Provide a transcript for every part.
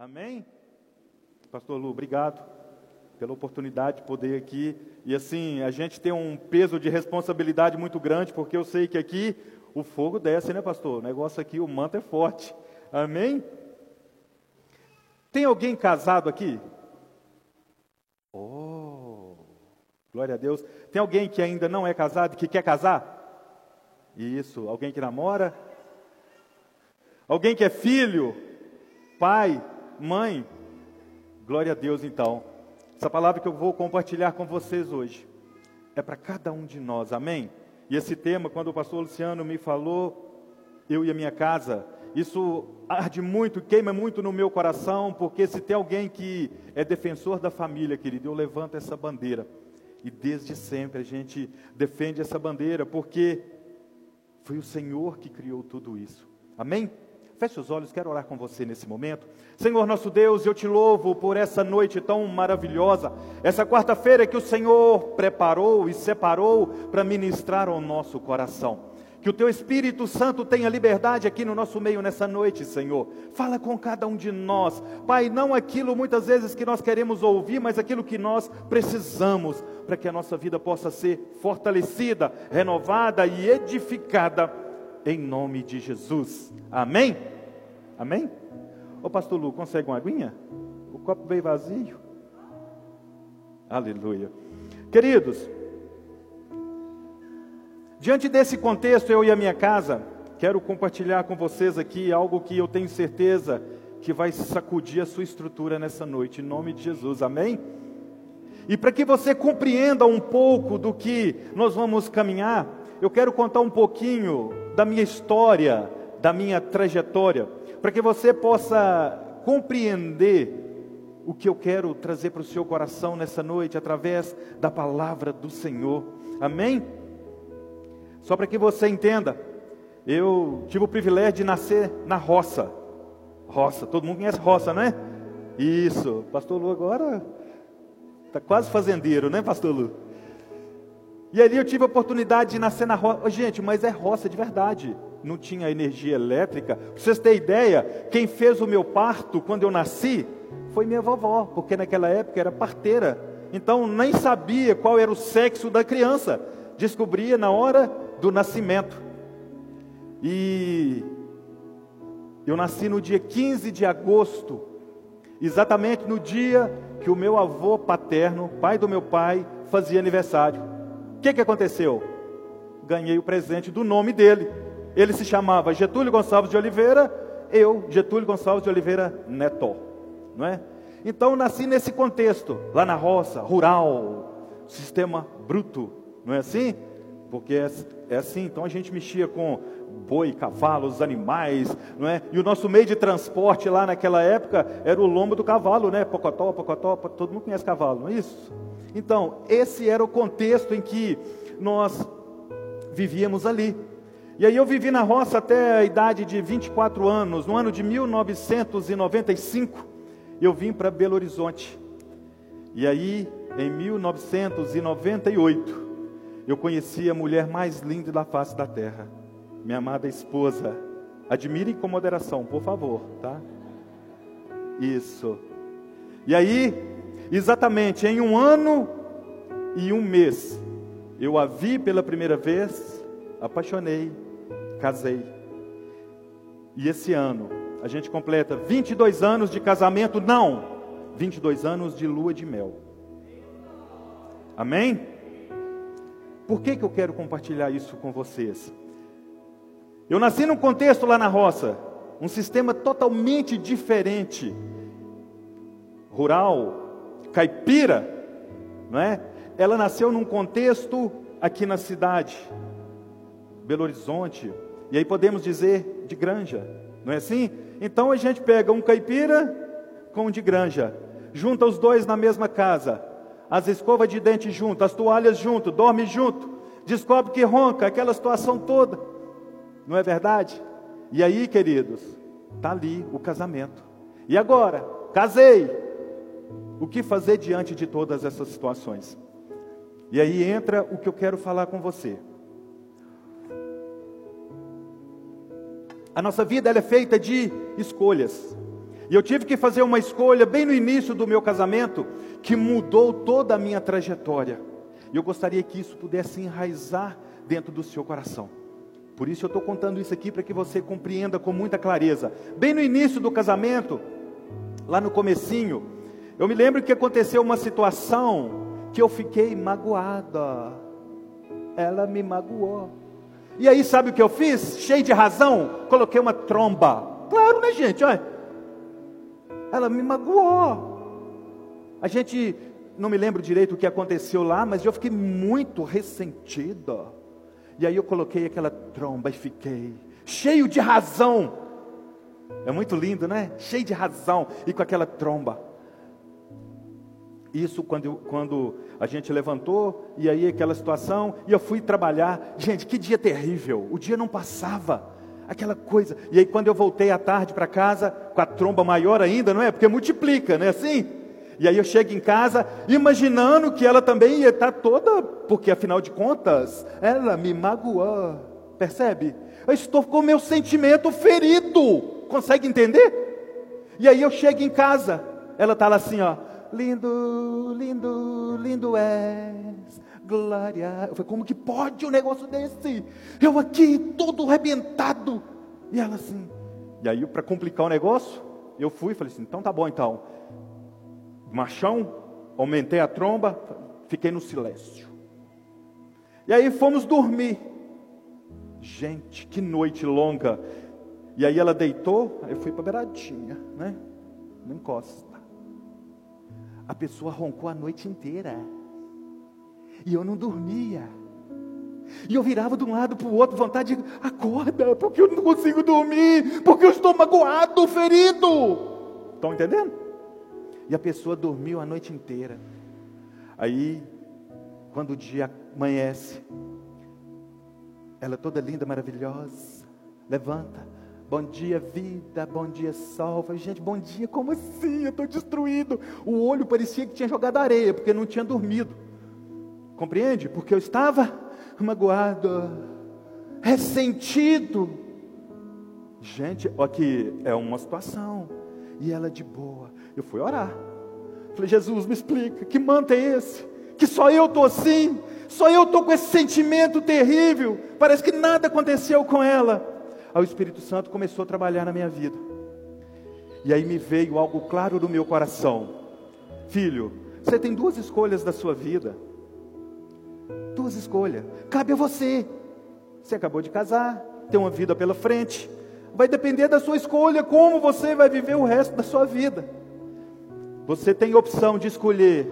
Amém? Pastor Lu, obrigado pela oportunidade de poder aqui. E assim, a gente tem um peso de responsabilidade muito grande, porque eu sei que aqui o fogo desce, né, pastor? O negócio aqui, o manto é forte. Amém? Tem alguém casado aqui? Oh, glória a Deus. Tem alguém que ainda não é casado, que quer casar? Isso, alguém que namora? Alguém que é filho, pai, mãe? Glória a Deus, então. Essa palavra que eu vou compartilhar com vocês hoje é para cada um de nós, amém? E esse tema, quando o pastor Luciano me falou, eu e a minha casa, isso arde muito, queima muito no meu coração, porque se tem alguém que é defensor da família, querido, eu levanto essa bandeira. E desde sempre a gente defende essa bandeira, porque foi o Senhor que criou tudo isso. Amém? Feche os olhos, quero orar com você nesse momento. Senhor nosso Deus, eu te louvo por essa noite tão maravilhosa, essa quarta-feira que o Senhor preparou e separou para ministrar ao nosso coração. Que o teu Espírito Santo tenha liberdade aqui no nosso meio nessa noite, Senhor. Fala com cada um de nós. Pai, não aquilo muitas vezes que nós queremos ouvir, mas aquilo que nós precisamos para que a nossa vida possa ser fortalecida, renovada e edificada em nome de Jesus. Amém? Amém? Ô pastor Lu, consegue uma aguinha? O copo veio vazio. Aleluia. Queridos, diante desse contexto, eu e a minha casa, quero compartilhar com vocês aqui algo que eu tenho certeza que vai sacudir a sua estrutura nessa noite, em nome de Jesus, amém? E para que você compreenda um pouco do que nós vamos caminhar, eu quero contar um pouquinho da minha história, da minha trajetória, para que você possa compreender o que eu quero trazer para o seu coração nessa noite através da palavra do Senhor. Amém? Só para que você entenda, eu tive o privilégio de nascer na roça. Roça, todo mundo conhece roça, não é? Isso, pastor Lu agora está quase fazendeiro, né, pastor Lu? E ali eu tive a oportunidade de nascer na roça. Gente, mas é roça de verdade. Não tinha energia elétrica. Para vocês terem ideia, quem fez o meu parto quando eu nasci foi minha vovó, porque naquela época era parteira. Então nem sabia qual era o sexo da criança. Descobria na hora do nascimento. E eu nasci no dia 15 de agosto, exatamente no dia que o meu avô paterno, pai do meu pai, fazia aniversário. O que, que aconteceu? Ganhei o presente do nome dele. Ele se chamava Getúlio Gonçalves de Oliveira, eu, Getúlio Gonçalves de Oliveira Neto. Não é? Então nasci nesse contexto, lá na roça, rural, sistema bruto, não é assim? Porque é, é assim, então a gente mexia com boi, cavalos, animais, não é? E o nosso meio de transporte lá naquela época era o lombo do cavalo, né? Pocotó, pocotó, todo mundo conhece cavalo, não é isso? Então, esse era o contexto em que nós vivíamos ali. E aí eu vivi na roça até a idade de 24 anos. No ano de 1995, eu vim para Belo Horizonte. E aí, em 1998, eu conheci a mulher mais linda da face da terra, minha amada esposa. Admirem com moderação, por favor, tá? Isso. E aí, Exatamente em um ano e um mês, eu a vi pela primeira vez, apaixonei, casei. E esse ano, a gente completa 22 anos de casamento, não, 22 anos de lua de mel. Amém? Por que, que eu quero compartilhar isso com vocês? Eu nasci num contexto lá na roça, um sistema totalmente diferente, rural, caipira, não é? Ela nasceu num contexto aqui na cidade, Belo Horizonte, e aí podemos dizer de granja, não é assim? Então a gente pega um caipira com um de granja, junta os dois na mesma casa, as escovas de dente junto, as toalhas junto, dorme junto, descobre que ronca, aquela situação toda, não é verdade? E aí, queridos, está ali o casamento. E agora? Casei, o que fazer diante de todas essas situações? E aí entra o que eu quero falar com você. A nossa vida é feita de escolhas. E eu tive que fazer uma escolha bem no início do meu casamento que mudou toda a minha trajetória. E eu gostaria que isso pudesse enraizar dentro do seu coração. Por isso eu estou contando isso aqui para que você compreenda com muita clareza. Bem no início do casamento, lá no comecinho, eu me lembro que aconteceu uma situação que eu fiquei magoada. Ela me magoou. E aí, sabe o que eu fiz? Cheio de razão, coloquei uma tromba. Claro, né, gente? Olha. Ela me magoou. A gente, não me lembro direito o que aconteceu lá, mas eu fiquei muito ressentida. E aí eu coloquei aquela tromba e fiquei cheio de razão. É muito lindo, né? Cheio de razão e com aquela tromba. Isso quando, quando a gente levantou, e aí aquela situação, e eu fui trabalhar. Gente, que dia terrível, o dia não passava, aquela coisa. E aí quando eu voltei à tarde para casa, com a tromba maior ainda, não é? Porque multiplica, não é assim? E aí eu chego em casa, imaginando que ela também ia estar toda, porque afinal de contas, ela me magoou, percebe? Eu estou com o meu sentimento ferido, consegue entender? E aí eu chego em casa, ela está lá assim, ó, lindo, lindo, lindo és, glória. Eu falei, como que pode um negócio desse? Eu aqui, todo arrebentado. E ela assim. E aí, para complicar o negócio, eu fui e falei assim: então tá bom, então. Machão, aumentei a tromba, fiquei no silêncio. E aí fomos dormir. Gente, que noite longa. E aí ela deitou, eu fui para beiradinha, né? Não encosta. A pessoa roncou a noite inteira. E eu não dormia. E eu virava de um lado para o outro, vontade de acorda, porque eu não consigo dormir, porque eu estou magoado, ferido. Estão entendendo? E a pessoa dormiu a noite inteira. Aí, quando o dia amanhece, ela toda linda, maravilhosa, levanta, Bom dia, vida. Bom dia. Falei, gente, bom dia. Como assim? Eu estou destruído. O olho parecia que tinha jogado areia, porque não tinha dormido. Compreende? Porque eu estava magoado, ressentido. Gente, aqui é uma situação. E ela de boa. Eu fui orar. Falei, Jesus, me explica, que manto é esse? Que só eu estou assim? Só eu estou com esse sentimento terrível. Parece que nada aconteceu com ela o Espírito Santo começou a trabalhar na minha vida. E aí me veio algo claro no meu coração: Filho, você tem duas escolhas da sua vida. Duas escolhas. Cabe a você. Você acabou de casar, tem uma vida pela frente. Vai depender da sua escolha como você vai viver o resto da sua vida. Você tem a opção de escolher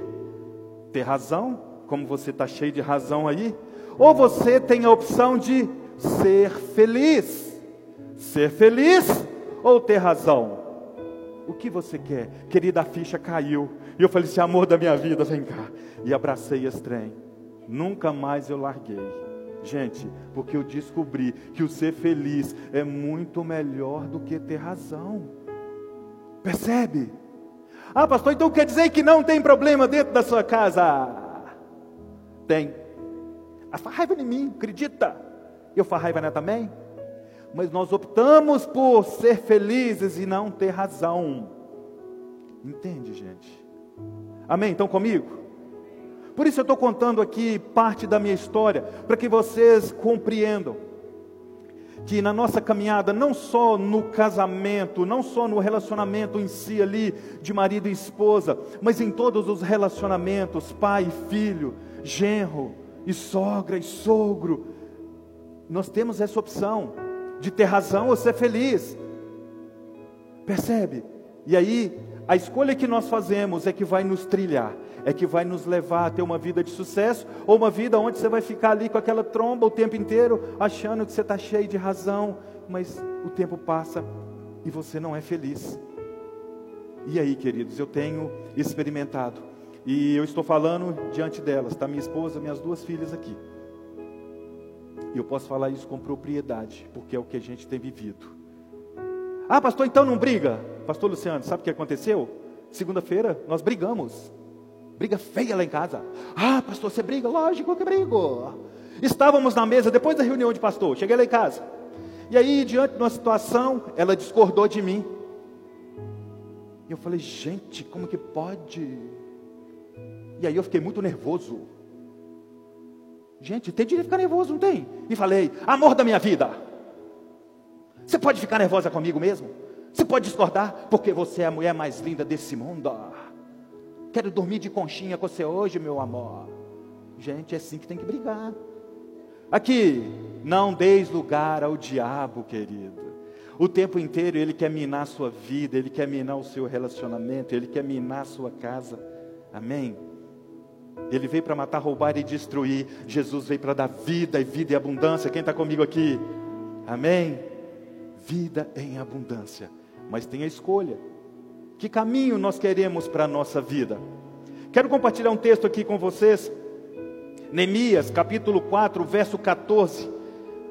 ter razão, como você está cheio de razão aí, ou você tem a opção de ser feliz. Ser feliz ou ter razão? O que você quer? Querida, a ficha caiu. E eu falei assim: amor da minha vida, vem cá. E abracei esse trem. Nunca mais eu larguei. Gente, porque eu descobri que o ser feliz é muito melhor do que ter razão. Percebe? Ah, pastor, então quer dizer que não tem problema dentro da sua casa? Tem. A raiva em mim, acredita? Eu faço raiva nela também? Mas nós optamos por ser felizes e não ter razão. Entende, gente? Amém? Estão comigo? Por isso eu estou contando aqui parte da minha história, para que vocês compreendam que na nossa caminhada, não só no casamento, não só no relacionamento em si ali, de marido e esposa, mas em todos os relacionamentos, pai e filho, genro e sogra e sogro, nós temos essa opção de ter razão ou ser feliz. Percebe? E aí, a escolha que nós fazemos é que vai nos trilhar, é que vai nos levar a ter uma vida de sucesso, ou uma vida onde você vai ficar ali com aquela tromba o tempo inteiro, achando que você está cheio de razão, mas o tempo passa e você não é feliz. E aí, queridos, eu tenho experimentado, e eu estou falando diante delas, está minha esposa, minhas duas filhas aqui. E eu posso falar isso com propriedade, porque é o que a gente tem vivido. Ah, pastor, então não briga? Pastor Luciano, sabe o que aconteceu? Segunda-feira nós brigamos. Briga feia lá em casa. Ah, pastor, você briga? Lógico que brigo. Estávamos na mesa depois da reunião de pastor. Cheguei lá em casa. E aí, diante de uma situação, ela discordou de mim. E eu falei, gente, como que pode? E aí eu fiquei muito nervoso. Gente, tem direito de ficar nervoso, não tem? E falei, amor da minha vida. Você pode ficar nervosa comigo mesmo? Você pode discordar? Porque você é a mulher mais linda desse mundo. Quero dormir de conchinha com você hoje, meu amor. Gente, é assim que tem que brigar. Aqui, não deis lugar ao diabo, querido. O tempo inteiro ele quer minar a sua vida, ele quer minar o seu relacionamento, ele quer minar a sua casa. Amém? Ele veio para matar, roubar e destruir. Jesus veio para dar vida e vida e abundância. Quem está comigo aqui? Amém? Vida em abundância. Mas tem a escolha. Que caminho nós queremos para a nossa vida? Quero compartilhar um texto aqui com vocês. Neemias, capítulo 4, verso 14.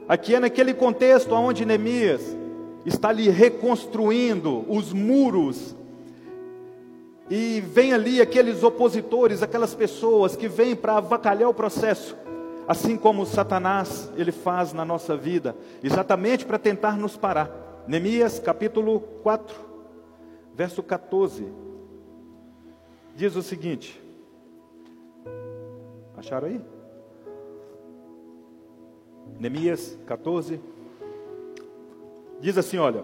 Aqui é naquele contexto onde Neemias está ali reconstruindo os muros. E vem ali aqueles opositores, aquelas pessoas que vêm para avacalhar o processo, assim como Satanás ele faz na nossa vida, exatamente para tentar nos parar. Neemias capítulo 4, verso 14, diz o seguinte: Acharam aí? Neemias 14, diz assim: Olha,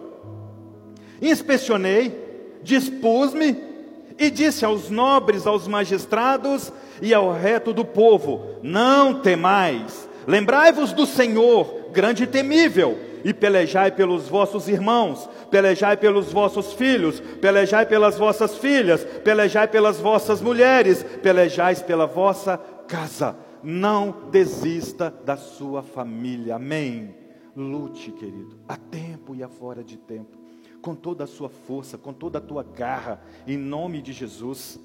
inspecionei, dispus-me e disse aos nobres, aos magistrados e ao reto do povo: Não temais, lembrai-vos do Senhor, grande e temível, e pelejai pelos vossos irmãos, pelejai pelos vossos filhos, pelejai pelas vossas filhas, pelejai pelas vossas mulheres, pelejais pela vossa casa. Não desista da sua família. Amém. Lute, querido, a tempo e a fora de tempo, com toda a sua força, com toda a tua garra, em nome de Jesus.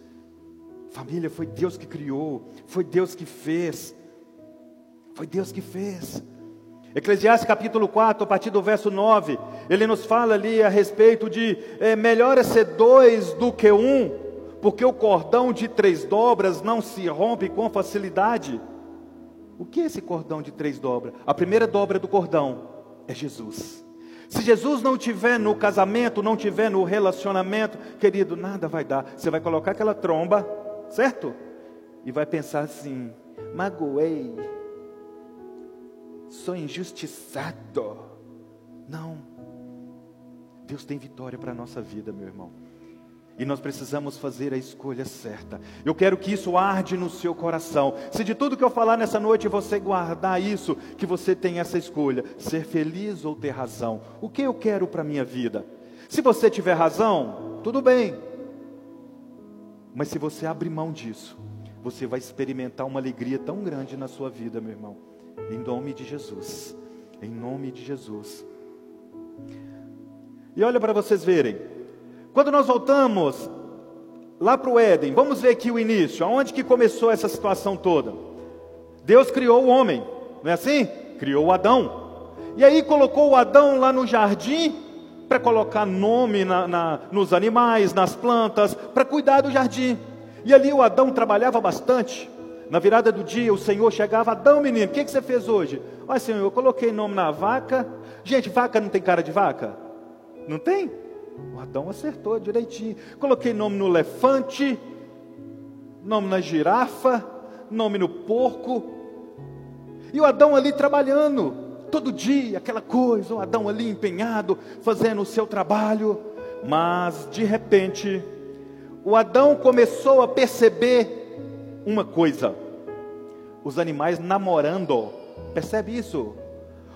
Família foi Deus que criou, foi Deus que fez, foi Deus que fez. Eclesiastes capítulo 4, a partir do verso 9, ele nos fala ali a respeito de é, melhor é ser dois do que um, porque o cordão de três dobras não se rompe com facilidade. O que é esse cordão de três dobras? A primeira dobra do cordão é Jesus. Se Jesus não tiver no casamento, não tiver no relacionamento, querido, nada vai dar. Você vai colocar aquela tromba, certo? E vai pensar assim: magoei, sou injustiçado. Não. Deus tem vitória para a nossa vida, meu irmão. E nós precisamos fazer a escolha certa. Eu quero que isso arde no seu coração. Se de tudo que eu falar nessa noite você guardar isso, que você tem essa escolha, ser feliz ou ter razão. O que eu quero para a minha vida? Se você tiver razão, tudo bem. Mas se você abrir mão disso, você vai experimentar uma alegria tão grande na sua vida, meu irmão. Em nome de Jesus. Em nome de Jesus. E olha para vocês verem. Quando nós voltamos lá para o Éden, vamos ver aqui o início, aonde que começou essa situação toda. Deus criou o homem, não é assim? Criou o Adão. E aí colocou o Adão lá no jardim para colocar nome na, na, nos animais, nas plantas, para cuidar do jardim. E ali o Adão trabalhava bastante. Na virada do dia, o Senhor chegava, Adão, menino, o que, que você fez hoje? Olha, Senhor, eu coloquei nome na vaca. Gente, vaca não tem cara de vaca? Não tem? O Adão acertou direitinho. Coloquei nome no elefante, nome na girafa, nome no porco. E o Adão ali trabalhando, todo dia, aquela coisa, o Adão ali empenhado, fazendo o seu trabalho. Mas, de repente, o Adão começou a perceber uma coisa: os animais namorando. Percebe isso?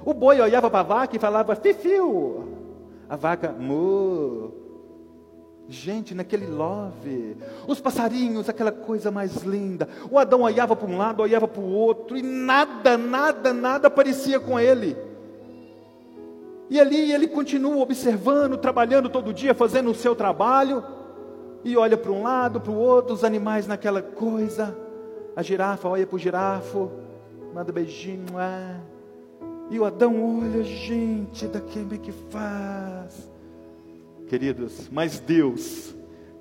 O boi olhava para a vaca e falava: Fifiu, a vaca mu. Gente, naquele love, os passarinhos, aquela coisa mais linda. O Adão olhava para um lado, olhava para o outro, e nada, nada, nada parecia com ele. E ali ele continua observando, trabalhando todo dia, fazendo o seu trabalho, e olha para um lado, para o outro, os animais naquela coisa. A girafa olha para o girafo, manda beijinho. Ah. E o Adão olha, gente, daquele que faz. Queridos, mas Deus,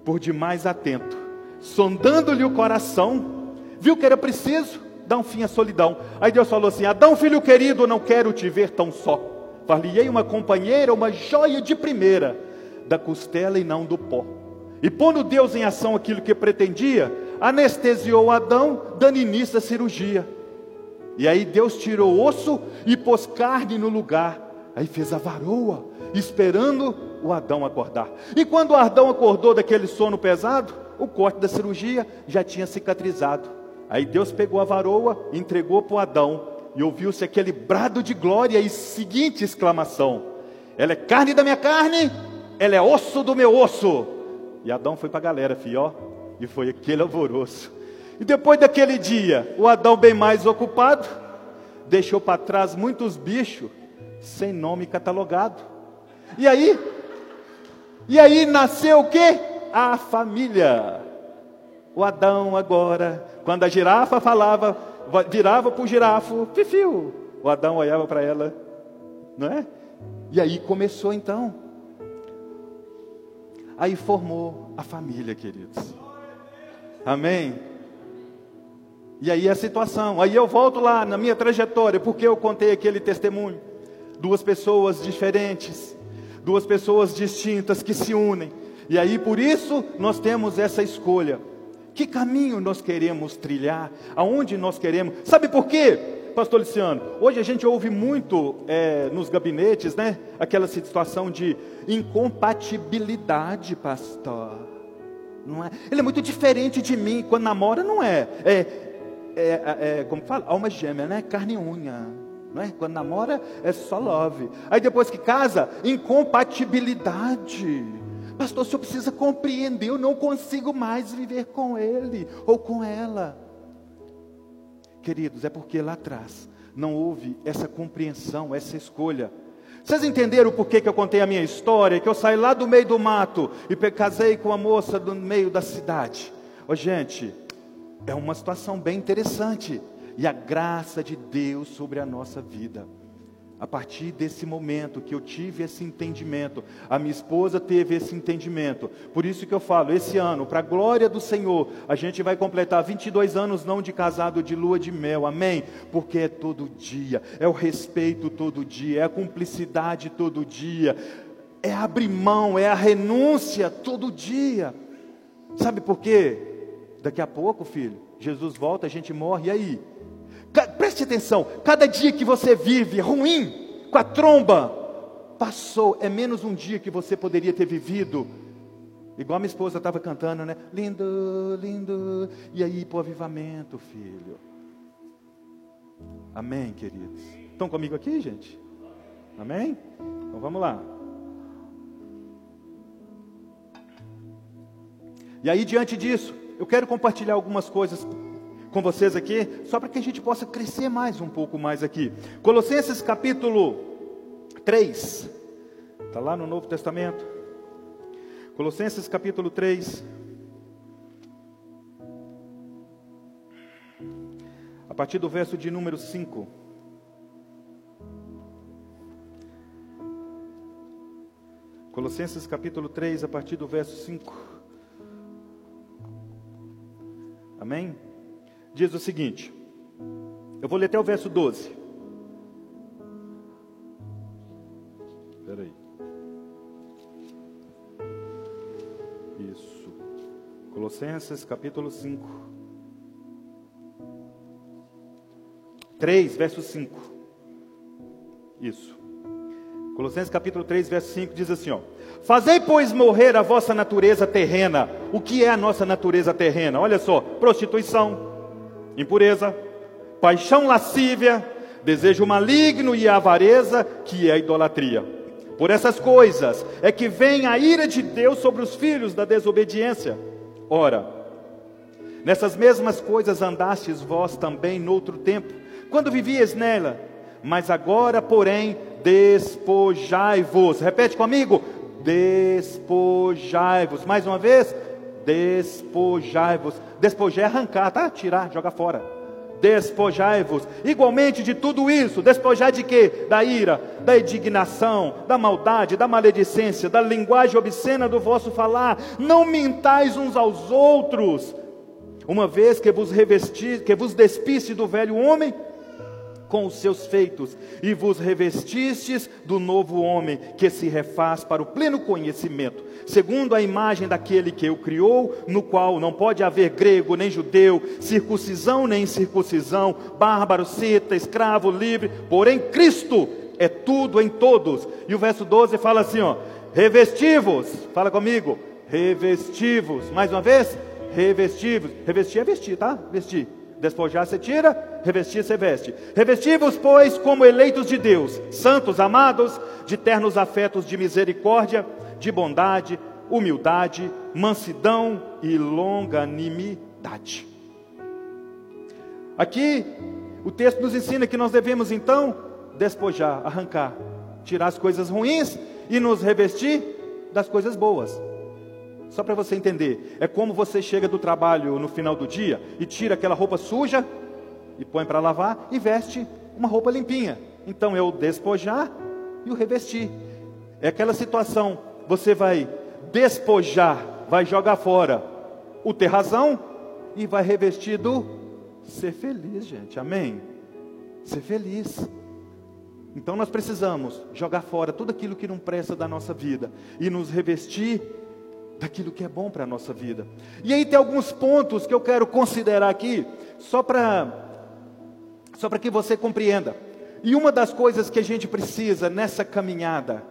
por demais atento, sondando-lhe o coração, viu que era preciso dar um fim à solidão. Aí Deus falou assim: Adão, filho querido, não quero te ver tão só. Falei uma companheira, uma joia de primeira, da costela e não do pó. E pondo Deus em ação aquilo que pretendia, anestesiou Adão, dando início à cirurgia. E aí Deus tirou osso e pôs carne no lugar. Aí fez a varoa, esperando o Adão acordar. E quando Adão acordou daquele sono pesado, o corte da cirurgia já tinha cicatrizado. Aí Deus pegou a varoa, entregou para o Adão, e ouviu-se aquele brado de glória e seguinte exclamação: Ela é carne da minha carne, ela é osso do meu osso. E Adão foi para a galera, filho, e foi aquele alvoroço. E depois daquele dia, o Adão, bem mais ocupado, deixou para trás muitos bichos sem nome catalogado. E aí, e aí nasceu o que? A família. O Adão agora, quando a girafa falava, virava para o girafo, fifiu. O Adão olhava para ela, não é? E aí começou então. Aí formou a família, queridos. Amém? E aí a situação. Aí eu volto lá na minha trajetória, porque eu contei aquele testemunho. Duas pessoas diferentes, duas pessoas distintas que se unem. E aí por isso nós temos essa escolha. Que caminho nós queremos trilhar? Aonde nós queremos? Sabe por quê, Pastor Luciano? Hoje a gente ouve muito é, nos gabinetes, né? Aquela situação de incompatibilidade, pastor. Não é? Ele é muito diferente de mim. Quando namora, não é. É, é, é como fala? Alma gêmea, né? Carne e unha. Não é? Quando namora, é só love. Aí depois que casa, incompatibilidade. Pastor, o senhor precisa compreender, eu não consigo mais viver com ele ou com ela. Queridos, é porque lá atrás não houve essa compreensão, essa escolha. Vocês entenderam por que, eu contei a minha história? Que eu saí lá do meio do mato e casei com uma moça do meio da cidade. Ô, gente, é uma situação bem interessante. E a graça de Deus sobre a nossa vida. A partir desse momento que eu tive esse entendimento, a minha esposa teve esse entendimento. Por isso que eu falo, esse ano, para a glória do Senhor, a gente vai completar 22 anos não de casado, de lua de mel. Amém? Porque é todo dia, é o respeito todo dia, é a cumplicidade todo dia, é abrir mão, é a renúncia todo dia. Sabe por quê? Daqui a pouco, filho, Jesus volta, a gente morre, e aí? Preste atenção, cada dia que você vive ruim, com a tromba, passou, é menos um dia que você poderia ter vivido. Igual minha esposa estava cantando, né? Lindo, lindo. E aí, para o avivamento, filho. Amém, queridos. Estão comigo aqui, gente? Amém? Então vamos lá. E aí, diante disso, eu quero compartilhar algumas coisas com vocês aqui, só para que a gente possa crescer mais um pouco mais aqui. Colossenses capítulo 3, está lá no Novo Testamento. Colossenses capítulo 3. A partir do verso de número 5. Colossenses capítulo 3, a partir do verso 5. Amém? diz o seguinte: eu vou ler até o verso 12. Espera aí. Isso. Colossenses capítulo 5. 3, verso 5. Isso. Colossenses capítulo 3, verso 5 diz assim, ó: Fazei, pois, morrer a vossa natureza terrena. O que é a nossa natureza terrena? Olha só: prostituição, impureza, paixão lascívia, desejo maligno e avareza, que é a idolatria. Por essas coisas é que vem a ira de Deus sobre os filhos da desobediência. Ora, nessas mesmas coisas andastes vós também noutro tempo, quando vivias nela, mas agora, porém, despojai-vos. Repete comigo: despojai-vos. Mais uma vez, despojai-vos. Despojar é arrancar, tá? Tirar, jogar fora. Despojai-vos. Igualmente de tudo isso, despojar de quê? Da ira, da indignação, da maldade, da maledicência, da linguagem obscena do vosso falar. Não mintais uns aos outros, uma vez que vos revestis, que vos despiste do velho homem com os seus feitos, e vos revestistes do novo homem, que se refaz para o pleno conhecimento, segundo a imagem daquele que o criou, no qual não pode haver grego nem judeu, circuncisão nem incircuncisão, bárbaro, cita, escravo, livre, porém Cristo é tudo em todos. E o verso 12 fala assim, ó: Revestivos, fala comigo, revestivos, mais uma vez, revestivos, revestir é vestir, tá? Vestir. Despojar você tira, revestir você veste. Revestivos, pois, como eleitos de Deus, santos, amados, de ternos afetos de misericórdia, de bondade, humildade, mansidão e longanimidade. Aqui, o texto nos ensina que nós devemos então despojar, arrancar, tirar as coisas ruins e nos revestir das coisas boas. Só para você entender, é como você chega do trabalho no final do dia e tira aquela roupa suja e põe para lavar e veste uma roupa limpinha. Então é o despojar e o revestir. É aquela situação, você vai despojar, vai jogar fora o ter razão e vai revestir do ser feliz, gente. Amém? Ser feliz. Então nós precisamos jogar fora tudo aquilo que não presta da nossa vida e nos revestir daquilo que é bom para a nossa vida. E aí tem alguns pontos que eu quero considerar aqui, só para só para que você compreenda. E uma das coisas que a gente precisa nessa caminhada,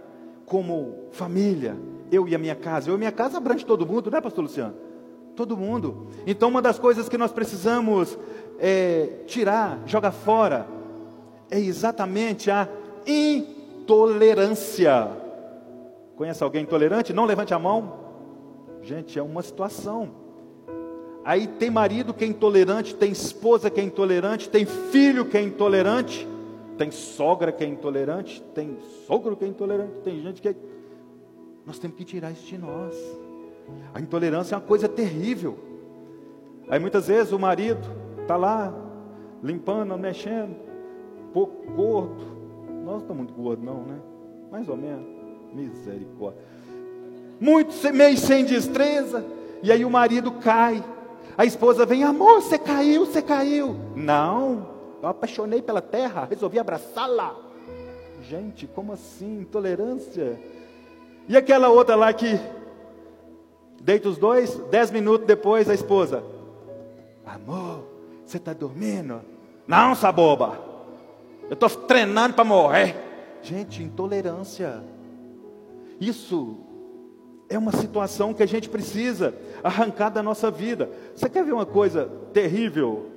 como família, eu e a minha casa, eu e a minha casa abrange todo mundo, né, Pastor Luciano? Todo mundo. Então, uma das coisas que nós precisamos é, tirar, jogar fora, é exatamente a intolerância. Conhece alguém intolerante? Não levante a mão. Gente, é uma situação. Aí tem marido que é intolerante, tem esposa que é intolerante, tem filho que é intolerante, tem sogra que é intolerante, tem sogro que é intolerante, tem gente que é... Nós temos que tirar isso de nós. A intolerância é uma coisa terrível. Aí muitas vezes o marido está lá, limpando, mexendo, pouco gordo. Nós não estamos muito gordos, não, né? Mais ou menos. Misericórdia muito meio sem destreza, e aí o marido cai. A esposa vem, amor, você caiu, você caiu. Não, eu apaixonei pela terra, resolvi abraçá-la. Gente, como assim? Intolerância. E aquela outra lá que deita os dois, dez minutos depois a esposa, amor, você está dormindo? Não, saboba, eu estou treinando para morrer. Gente, intolerância. Isso é uma situação que a gente precisa arrancar da nossa vida. Você quer ver uma coisa terrível?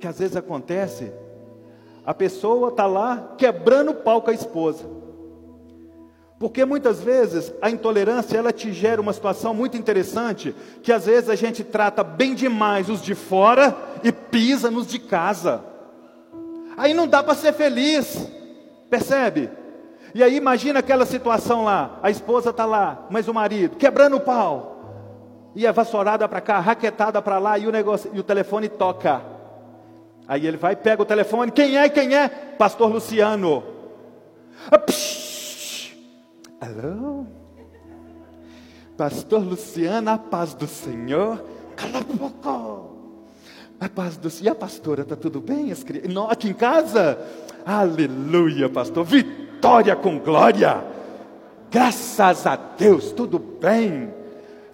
Que às vezes acontece, a pessoa está lá quebrando o pau com a esposa. Porque muitas vezes a intolerância ela te gera uma situação muito interessante, que às vezes a gente trata bem demais os de fora e pisa nos de casa. Aí não dá para ser feliz. Percebe? E aí imagina aquela situação lá, a esposa está lá, mas o marido quebrando o pau. E a vassourada para cá, raquetada para lá e o negócio e o telefone toca. Aí ele vai, pega o telefone, quem é? Quem é? Pastor Luciano. Alô? Pastor Luciano, a paz do Senhor. Cala a boca. A paz do Senhor. E a pastora, está tudo bem? As crianças? Aqui em casa? Aleluia, pastor. Vitória vitória com glória. Graças a Deus, tudo bem.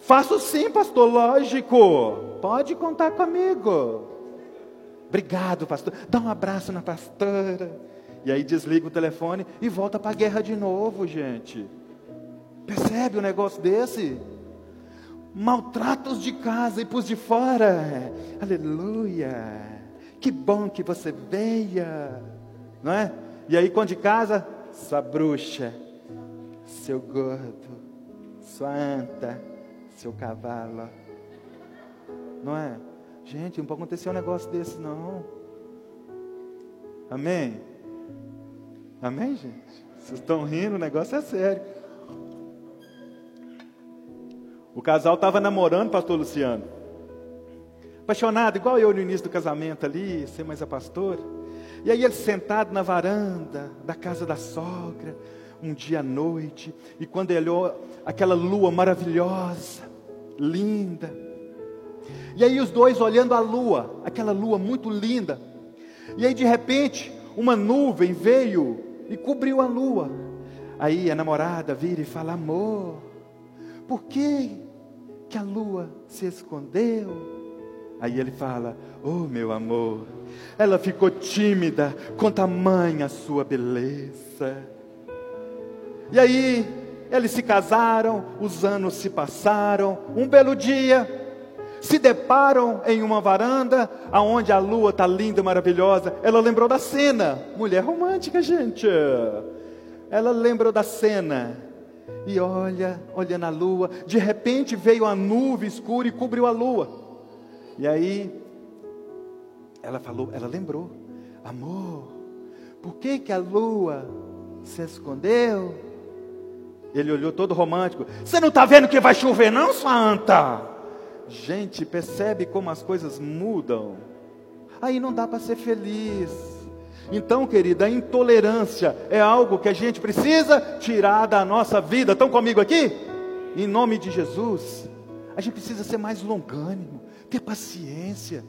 Faço sim, pastor, lógico. Pode contar comigo. Obrigado, pastor. Dá um abraço na pastora. E aí desliga o telefone e volta para a guerra de novo, gente. Percebe um negócio desse? Maltratos de casa e pus de fora. Aleluia. Que bom que você veio. Não é? E aí, quando de casa, sua bruxa, seu gordo, sua anta, seu cavalo. Não é? Gente, não pode acontecer um negócio desse, não. Amém? Amém, gente? Vocês estão rindo, o negócio é sério. O casal estava namorando, pastor Luciano. Apaixonado, igual eu no início do casamento ali, ser mais a pastora. E aí ele sentado na varanda da casa da sogra, um dia à noite, e quando ele olhou aquela lua maravilhosa, linda. E aí os dois olhando a lua, aquela lua muito linda. E aí de repente, uma nuvem veio e cobriu a lua. Aí a namorada vira e fala: Amor, por que, que a lua se escondeu? Aí ele fala: Oh, meu amor, ela ficou tímida com tamanha sua beleza. E aí, eles se casaram, os anos se passaram. Um belo dia, se deparam em uma varanda, aonde a lua está linda e maravilhosa. Ela lembrou da cena, mulher romântica, gente. Ela lembrou da cena e olha, olha na lua. De repente veio a nuvem escura e cobriu a lua. E aí ela falou, ela lembrou, amor, por que que a lua se escondeu? Ele olhou todo romântico. Você não está vendo que vai chover, não, Santa? Gente, percebe como as coisas mudam? Aí não dá para ser feliz. Então, querida, a intolerância é algo que a gente precisa tirar da nossa vida. Estão comigo aqui? Em nome de Jesus. A gente precisa ser mais longânimo, ter paciência.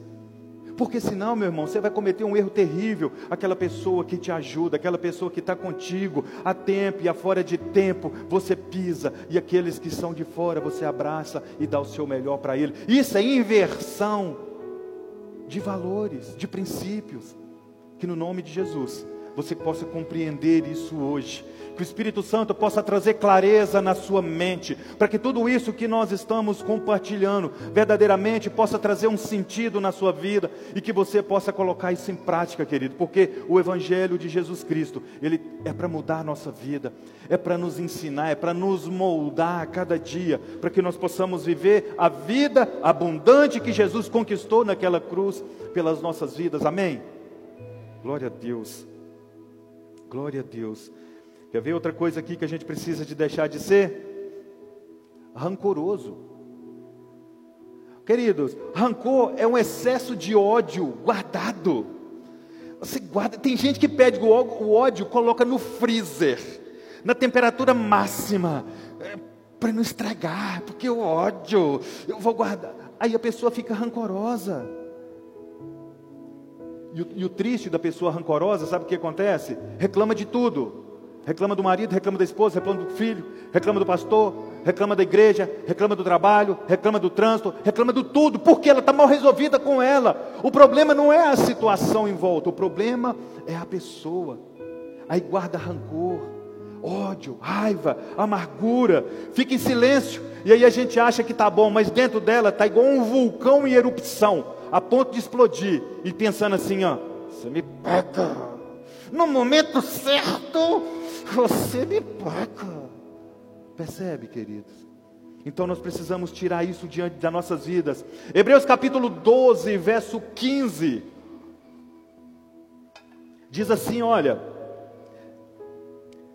Porque senão, meu irmão, você vai cometer um erro terrível. Aquela pessoa que te ajuda, aquela pessoa que está contigo, a tempo e a fora de tempo, você pisa. E aqueles que são de fora, você abraça e dá o seu melhor para ele. Isso é inversão de valores, de princípios. Que no nome de Jesus, você possa compreender isso hoje. Que o Espírito Santo possa trazer clareza na sua mente, para que tudo isso que nós estamos compartilhando verdadeiramente possa trazer um sentido na sua vida e que você possa colocar isso em prática, querido, porque o Evangelho de Jesus Cristo, ele é para mudar a nossa vida, é para nos ensinar, é para nos moldar a cada dia, para que nós possamos viver a vida abundante que Jesus conquistou naquela cruz pelas nossas vidas, amém? Glória a Deus, glória a Deus. Quer ver outra coisa aqui que a gente precisa de deixar de ser? Rancoroso. Queridos, rancor é um excesso de ódio guardado. Você guarda, tem gente que pede o ódio, coloca no freezer, na temperatura máxima, é, para não estragar, porque o ódio, eu vou guardar. Aí a pessoa fica rancorosa. E o, e o triste da pessoa rancorosa, sabe o que acontece? Reclama de tudo reclama do marido, reclama da esposa, reclama do filho, reclama do pastor, reclama da igreja, reclama do trabalho, reclama do trânsito, reclama do tudo, porque ela está mal resolvida com ela. O problema não é a situação em volta, o problema é a pessoa. Aí guarda rancor, ódio, raiva, amargura, fica em silêncio, e aí a gente acha que está bom, mas dentro dela está igual um vulcão em erupção, a ponto de explodir, e pensando assim: ó, você me pega, no momento certo, você me paga. Percebe, queridos? Então nós precisamos tirar isso diante das nossas vidas. Hebreus capítulo 12, verso 15. Diz assim: olha.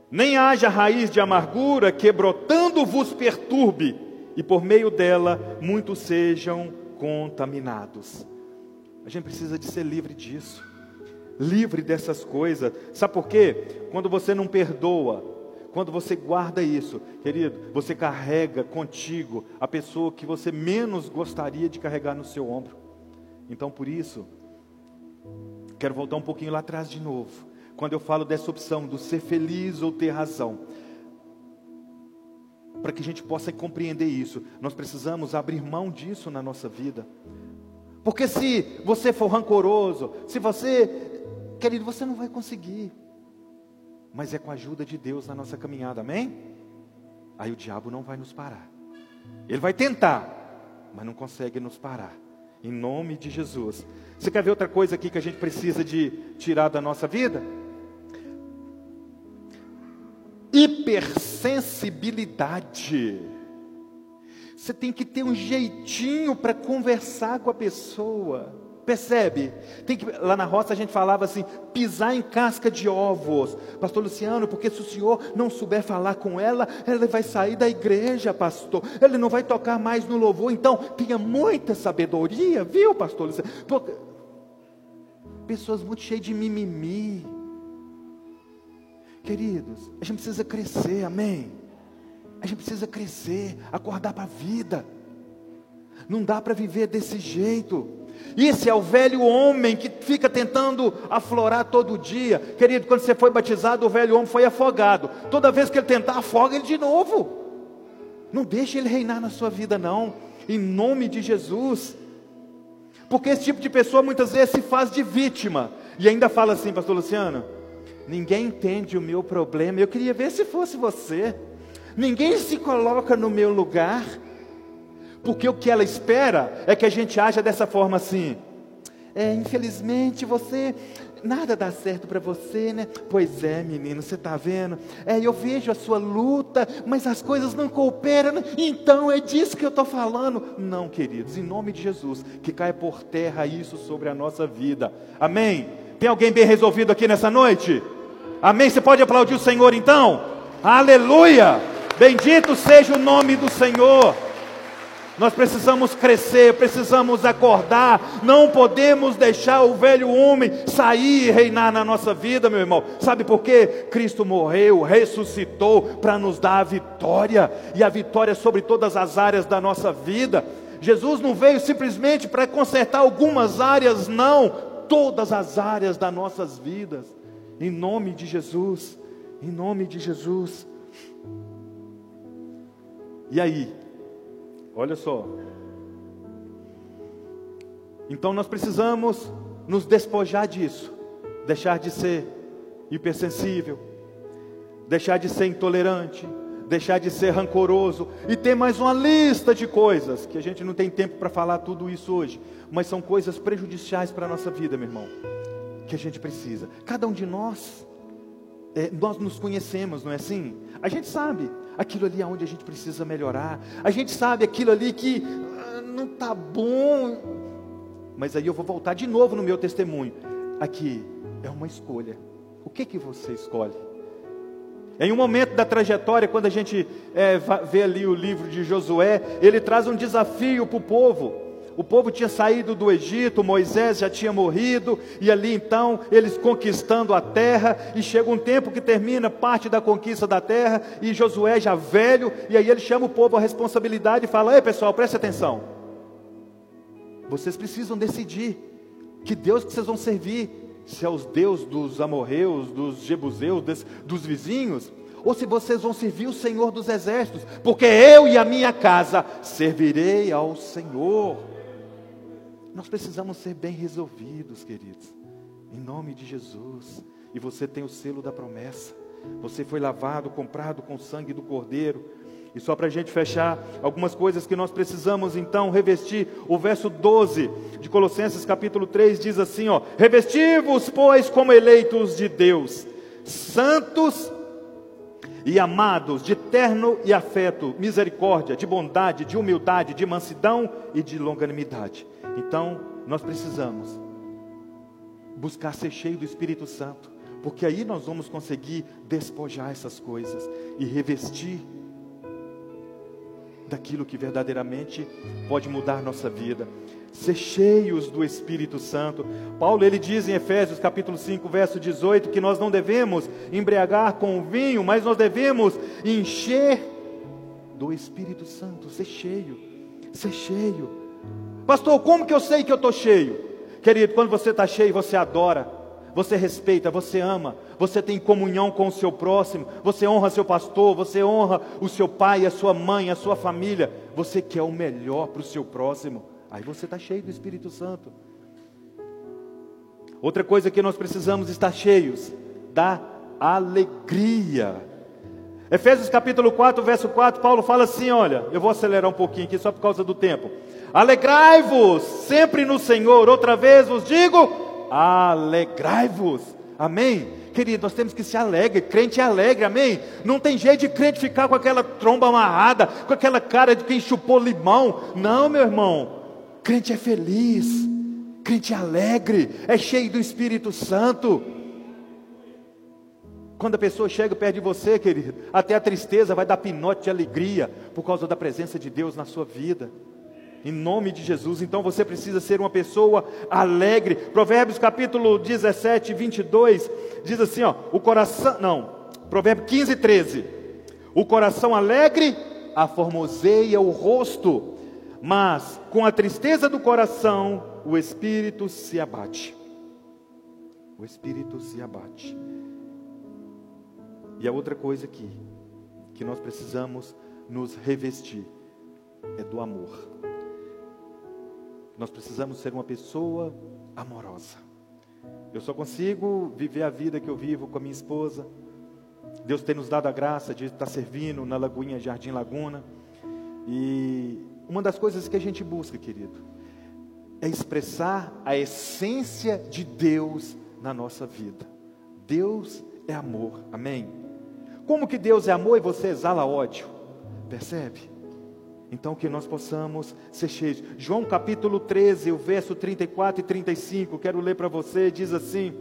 Nem haja raiz de amargura que brotando vos perturbe, e por meio dela muitos sejam contaminados. A gente precisa de ser livre disso livre dessas coisas. Sabe por quê? Quando você não perdoa, quando você guarda isso, querido, você carrega contigo a pessoa que você menos gostaria de carregar no seu ombro. Então, por isso, quero voltar um pouquinho lá atrás de novo. Quando eu falo dessa opção do ser feliz ou ter razão, para que a gente possa compreender isso, nós precisamos abrir mão disso na nossa vida. Porque se você for rancoroso, se você Querido, você não vai conseguir. Mas é com a ajuda de Deus na nossa caminhada, amém? Aí o diabo não vai nos parar. Ele vai tentar, mas não consegue nos parar. Em nome de Jesus. Você quer ver outra coisa aqui que a gente precisa de tirar da nossa vida? Hipersensibilidade. Você tem que ter um jeitinho para conversar com a pessoa. Percebe? Tem que, lá na roça a gente falava assim: pisar em casca de ovos. Pastor Luciano, porque se o senhor não souber falar com ela, ela vai sair da igreja, pastor. Ele não vai tocar mais no louvor. Então, tenha muita sabedoria, viu, pastor Luciano? Pessoas muito cheias de mimimi. Queridos, a gente precisa crescer, amém? A gente precisa crescer, acordar para a vida. Não dá para viver desse jeito. Esse é o velho homem que fica tentando aflorar todo dia. Querido, quando você foi batizado, o velho homem foi afogado. Toda vez que ele tentar, afoga ele de novo. Não deixe ele reinar na sua vida, não. Em nome de Jesus. Porque esse tipo de pessoa muitas vezes se faz de vítima. E ainda fala assim, pastor Luciano, ninguém entende o meu problema. Eu queria ver se fosse você. Ninguém se coloca no meu lugar. Porque o que ela espera é que a gente haja dessa forma assim. É, infelizmente você nada dá certo para você, né? Pois é, menino, você está vendo? É, eu vejo a sua luta, mas as coisas não cooperam. Né? Então é disso que eu estou falando. Não, queridos, em nome de Jesus, que caia por terra isso sobre a nossa vida. Amém? Tem alguém bem resolvido aqui nessa noite? Amém? Você pode aplaudir o Senhor então? Aleluia! Bendito seja o nome do Senhor. Nós precisamos crescer, precisamos acordar, não podemos deixar o velho homem sair e reinar na nossa vida, meu irmão. Sabe por quê? Cristo morreu, ressuscitou para nos dar a vitória, e a vitória sobre todas as áreas da nossa vida. Jesus não veio simplesmente para consertar algumas áreas, não, todas as áreas das nossas vidas. Em nome de Jesus, em nome de Jesus. E aí? Olha só. Então nós precisamos nos despojar disso, deixar de ser hipersensível, deixar de ser intolerante, deixar de ser rancoroso e ter mais uma lista de coisas que a gente não tem tempo para falar tudo isso hoje, mas são coisas prejudiciais para a nossa vida, meu irmão, que a gente precisa. Cada um de nós, é, nós nos conhecemos, não é assim? A gente sabe aquilo ali é onde a gente precisa melhorar. A gente sabe aquilo ali que ah, não está bom. Mas aí eu vou voltar de novo no meu testemunho. Aqui é uma escolha. O que que você escolhe? Em um momento da trajetória, quando a gente é, vê ali o livro de Josué, ele traz um desafio para o povo. O povo tinha saído do Egito, Moisés já tinha morrido, e ali então eles conquistando a terra, e chega um tempo que termina parte da conquista da terra, e Josué já velho, e aí ele chama o povo à responsabilidade e fala: Ei pessoal, preste atenção. Vocês precisam decidir que Deus que vocês vão servir, se é os Deus dos amorreus, dos jebuseus, dos, dos vizinhos, ou se vocês vão servir o Senhor dos exércitos, porque eu e a minha casa servirei ao Senhor. Nós precisamos ser bem resolvidos, queridos, em nome de Jesus. E você tem o selo da promessa. Você foi lavado, comprado com o sangue do Cordeiro. E só para a gente fechar, algumas coisas que nós precisamos então revestir. O verso 12 de Colossenses capítulo 3 diz assim: ó, revesti-vos, pois, como eleitos de Deus, santos e amados, de terno e afeto, misericórdia, de bondade, de humildade, de mansidão e de longanimidade. Então, nós precisamos buscar ser cheio do Espírito Santo, porque aí nós vamos conseguir despojar essas coisas e revestir daquilo que verdadeiramente pode mudar nossa vida. Ser cheios do Espírito Santo. Paulo ele diz em Efésios capítulo 5, verso 18, que nós não devemos embriagar com vinho, mas nós devemos encher do Espírito Santo, ser cheio, ser cheio. Pastor, como que eu sei que eu estou cheio? Querido, quando você está cheio, você adora, você respeita, você ama, você tem comunhão com o seu próximo, você honra seu pastor, você honra o seu pai, a sua mãe, a sua família, você quer o melhor para o seu próximo, aí você está cheio do Espírito Santo. Outra coisa que nós precisamos estar cheios da alegria. Efésios capítulo 4, verso 4, Paulo fala assim: olha, eu vou acelerar um pouquinho aqui só por causa do tempo. Alegrai-vos sempre no Senhor. Outra vez vos digo: alegrai-vos. Amém? Querido, nós temos que ser alegre. Crente é alegre, amém? Não tem jeito de crente ficar com aquela tromba amarrada, com aquela cara de quem chupou limão. Não, meu irmão. Crente é feliz. Crente é alegre. É cheio do Espírito Santo. Quando a pessoa chega perto de você, querido, até a tristeza vai dar pinote de alegria por causa da presença de Deus na sua vida. Em nome de Jesus, então você precisa ser uma pessoa alegre. Provérbios capítulo 17, 22 diz assim: ó, o coração, não, Provérbio 15, 13. O coração alegre aformoseia o rosto, mas com a tristeza do coração o espírito se abate. O espírito se abate. E a outra coisa aqui, que nós precisamos nos revestir, é do amor. Nós precisamos ser uma pessoa amorosa. Eu só consigo viver a vida que eu vivo com a minha esposa. Deus tem nos dado a graça de estar servindo na Lagoinha Jardim Laguna. E uma das coisas que a gente busca, querido, é expressar a essência de Deus na nossa vida. Deus é amor, amém? Como que Deus é amor e você exala ódio? Percebe? Então que nós possamos ser cheios. João capítulo 13, o verso 34 e 35, quero ler para você, diz assim: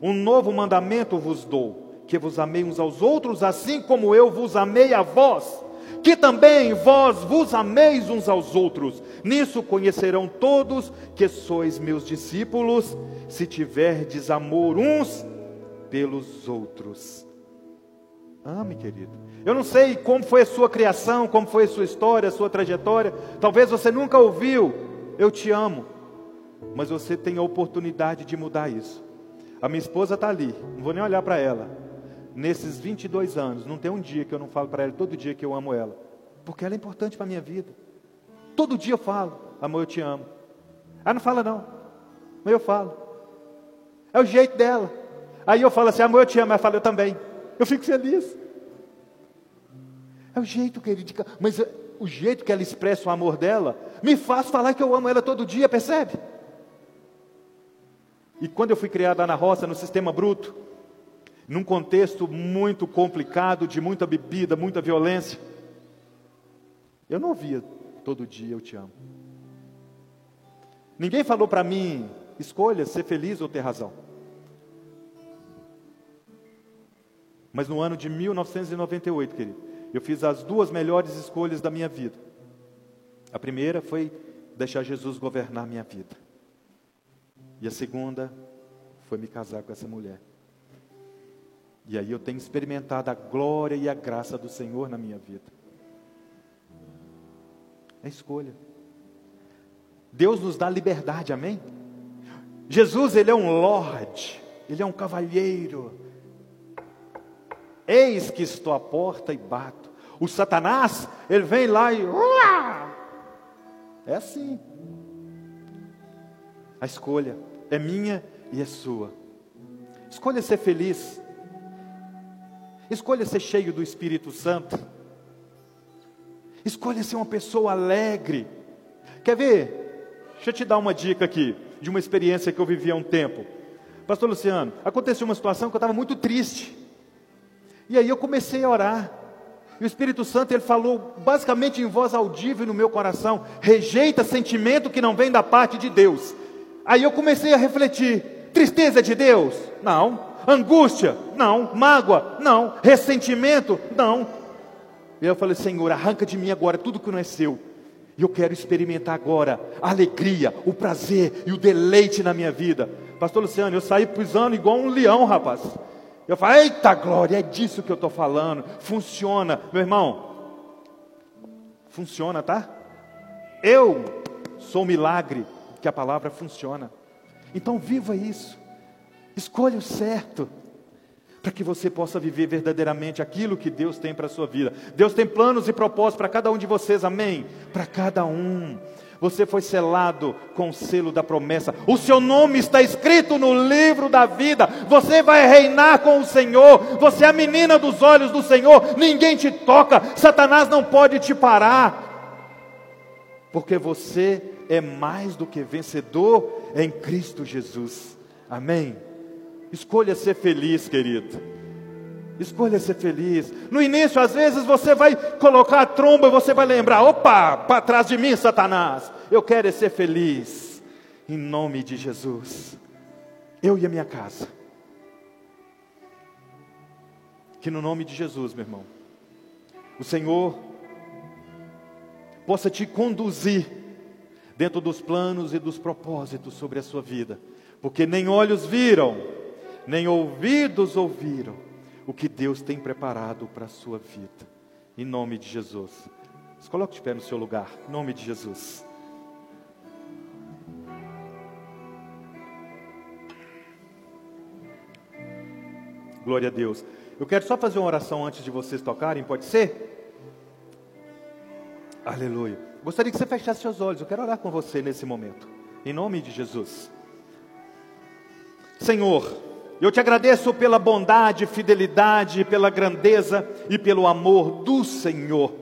Um novo mandamento vos dou, que vos amei uns aos outros, assim como eu vos amei a vós que também vós vos ameis uns aos outros. Nisso conhecerão todos que sois meus discípulos, se tiverdes amor uns pelos outros. Ame, querido. Eu não sei como foi a sua criação, como foi a sua história, a sua trajetória. Talvez você nunca ouviu, eu te amo. Mas você tem a oportunidade de mudar isso. A minha esposa está ali, não vou nem olhar para ela nesses 22 anos, não tem um dia que eu não falo para ela, todo dia que eu amo ela, porque ela é importante para a minha vida. Todo dia eu falo, amor, eu te amo. Ela não fala não, mas eu falo. É o jeito dela. Aí eu falo assim, amor, eu te amo. Ela fala, eu também. Eu fico feliz. É o jeito que ele diz, mas é, o jeito que ela expressa o amor dela me faz falar que eu amo ela todo dia, percebe? E quando eu fui criada na roça, no sistema bruto, num contexto muito complicado, de muita bebida, muita violência. Eu não ouvia todo dia eu te amo. Ninguém falou para mim, escolha ser feliz ou ter razão. Mas no ano de 1998, querido, eu fiz as duas melhores escolhas da minha vida. A primeira foi deixar Jesus governar minha vida. E a segunda foi me casar com essa mulher. E aí eu tenho experimentado a glória e a graça do Senhor na minha vida. É escolha. Deus nos dá liberdade, amém? Jesus, ele é um Lorde, ele é um cavalheiro. Eis que estou à porta e bato. O Satanás, ele vem lá e. É assim. A escolha é minha e é sua. Escolha ser feliz. Escolha ser cheio do Espírito Santo. Escolha ser uma pessoa alegre. Quer ver? Deixa eu te dar uma dica aqui, de uma experiência que eu vivi há um tempo. Pastor Luciano, aconteceu uma situação que eu estava muito triste. E aí eu comecei a orar. E o Espírito Santo ele falou basicamente em voz audível no meu coração: rejeita sentimento que não vem da parte de Deus. Aí eu comecei a refletir: tristeza de Deus? Não. Angústia? Não. Mágoa? Não. Ressentimento? Não. E eu falei, Senhor, arranca de mim agora tudo que não é seu. E eu quero experimentar agora a alegria, o prazer e o deleite na minha vida. Pastor Luciano, eu saí pisando igual um leão, rapaz. Eu falei, eita glória, é disso que eu estou falando. Funciona. Meu irmão, funciona, tá? Eu sou um milagre que a palavra funciona. Então viva isso. Escolha o certo, para que você possa viver verdadeiramente aquilo que Deus tem para a sua vida. Deus tem planos e propósitos para cada um de vocês, amém? Para cada um. Você foi selado com o selo da promessa. O seu nome está escrito no livro da vida. Você vai reinar com o Senhor. Você é a menina dos olhos do Senhor. Ninguém te toca. Satanás não pode te parar. Porque você é mais do que vencedor em Cristo Jesus. Amém. Escolha ser feliz, querido. Escolha ser feliz. No início, às vezes, você vai colocar a tromba e você vai lembrar: opa, para trás de mim, Satanás. Eu quero é ser feliz. Em nome de Jesus. Eu e a minha casa. Que no nome de Jesus, meu irmão, o Senhor possa te conduzir dentro dos planos e dos propósitos sobre a sua vida. Porque nem olhos viram, nem ouvidos ouviram o que Deus tem preparado para a sua vida. Em nome de Jesus. Coloque de pé no seu lugar, em nome de Jesus. Glória a Deus. Eu quero só fazer uma oração antes de vocês tocarem, pode ser? Aleluia. Gostaria que você fechasse seus olhos. Eu quero orar com você nesse momento. Em nome de Jesus. Senhor, eu te agradeço pela bondade, fidelidade, pela grandeza e pelo amor do Senhor.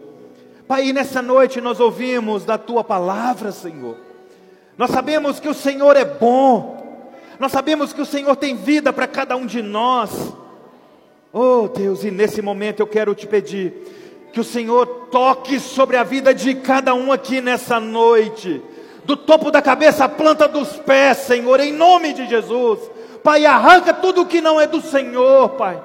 Pai, nessa noite nós ouvimos da tua palavra, Senhor. Nós sabemos que o Senhor é bom. Nós sabemos que o Senhor tem vida para cada um de nós. Oh Deus, e nesse momento eu quero te pedir que o Senhor toque sobre a vida de cada um aqui nessa noite, do topo da cabeça à planta dos pés, Senhor, em nome de Jesus. Pai, arranca tudo que não é do Senhor, Pai,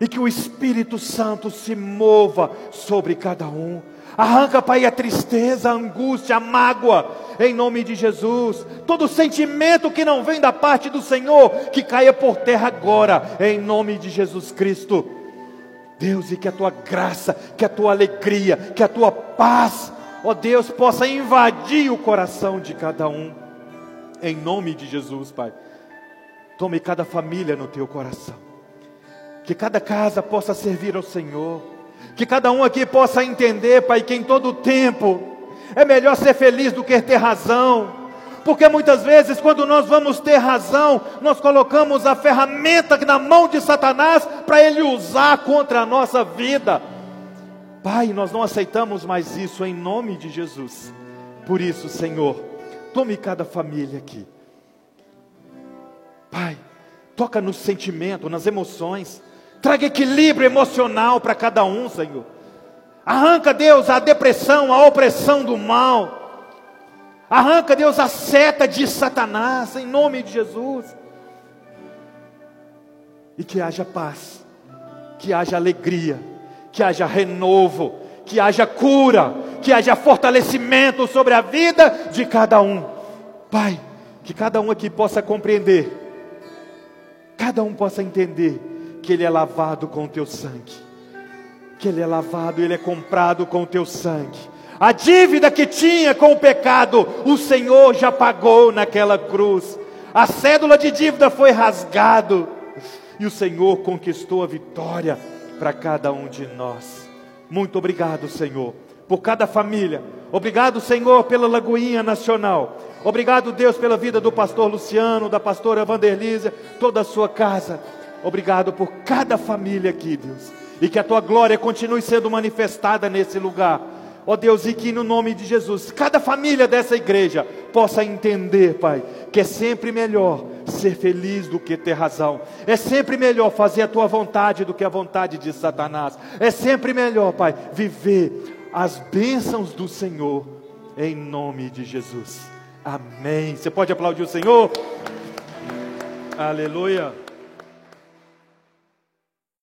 e que o Espírito Santo se mova sobre cada um. Arranca, Pai, a tristeza, a angústia, a mágoa, em nome de Jesus. Todo sentimento que não vem da parte do Senhor, que caia por terra agora, em nome de Jesus Cristo. Deus, e que a tua graça, que a tua alegria, que a tua paz, ó Deus, possa invadir o coração de cada um, em nome de Jesus, Pai. Tome cada família no teu coração, que cada casa possa servir ao Senhor que cada um aqui possa entender, Pai, que em todo tempo é melhor ser feliz do que ter razão. Porque muitas vezes, quando nós vamos ter razão, nós colocamos a ferramenta na mão de Satanás para ele usar contra a nossa vida. Pai, nós não aceitamos mais isso em nome de Jesus. Por isso, Senhor, tome cada família aqui. Pai, toca no sentimento, nas emoções. Traga equilíbrio emocional para cada um, Senhor. Arranca, Deus, a depressão, a opressão do mal. Arranca, Deus, a seta de Satanás, em nome de Jesus. E que haja paz, que haja alegria, que haja renovo, que haja cura, que haja fortalecimento sobre a vida de cada um. Pai, que cada um aqui possa compreender, cada um possa entender que ele é lavado com o teu sangue. Que ele é lavado, ele é comprado com o teu sangue. A dívida que tinha com o pecado, o Senhor já pagou naquela cruz. A cédula de dívida foi rasgado e o Senhor conquistou a vitória para cada um de nós. Muito obrigado, Senhor, por cada família. Obrigado, Senhor, pela Lagoinha Nacional. Obrigado, Deus, pela vida do pastor Luciano, da pastora Vanderlisa, toda a sua casa. Obrigado por cada família aqui, Deus. E que a tua glória continue sendo manifestada nesse lugar. Ó oh Deus, e que no nome de Jesus, cada família dessa igreja possa entender, Pai, que é sempre melhor ser feliz do que ter razão. É sempre melhor fazer a tua vontade do que a vontade de Satanás. É sempre melhor, Pai, viver as bênçãos do Senhor em nome de Jesus. Amém. Você pode aplaudir o Senhor? Aleluia.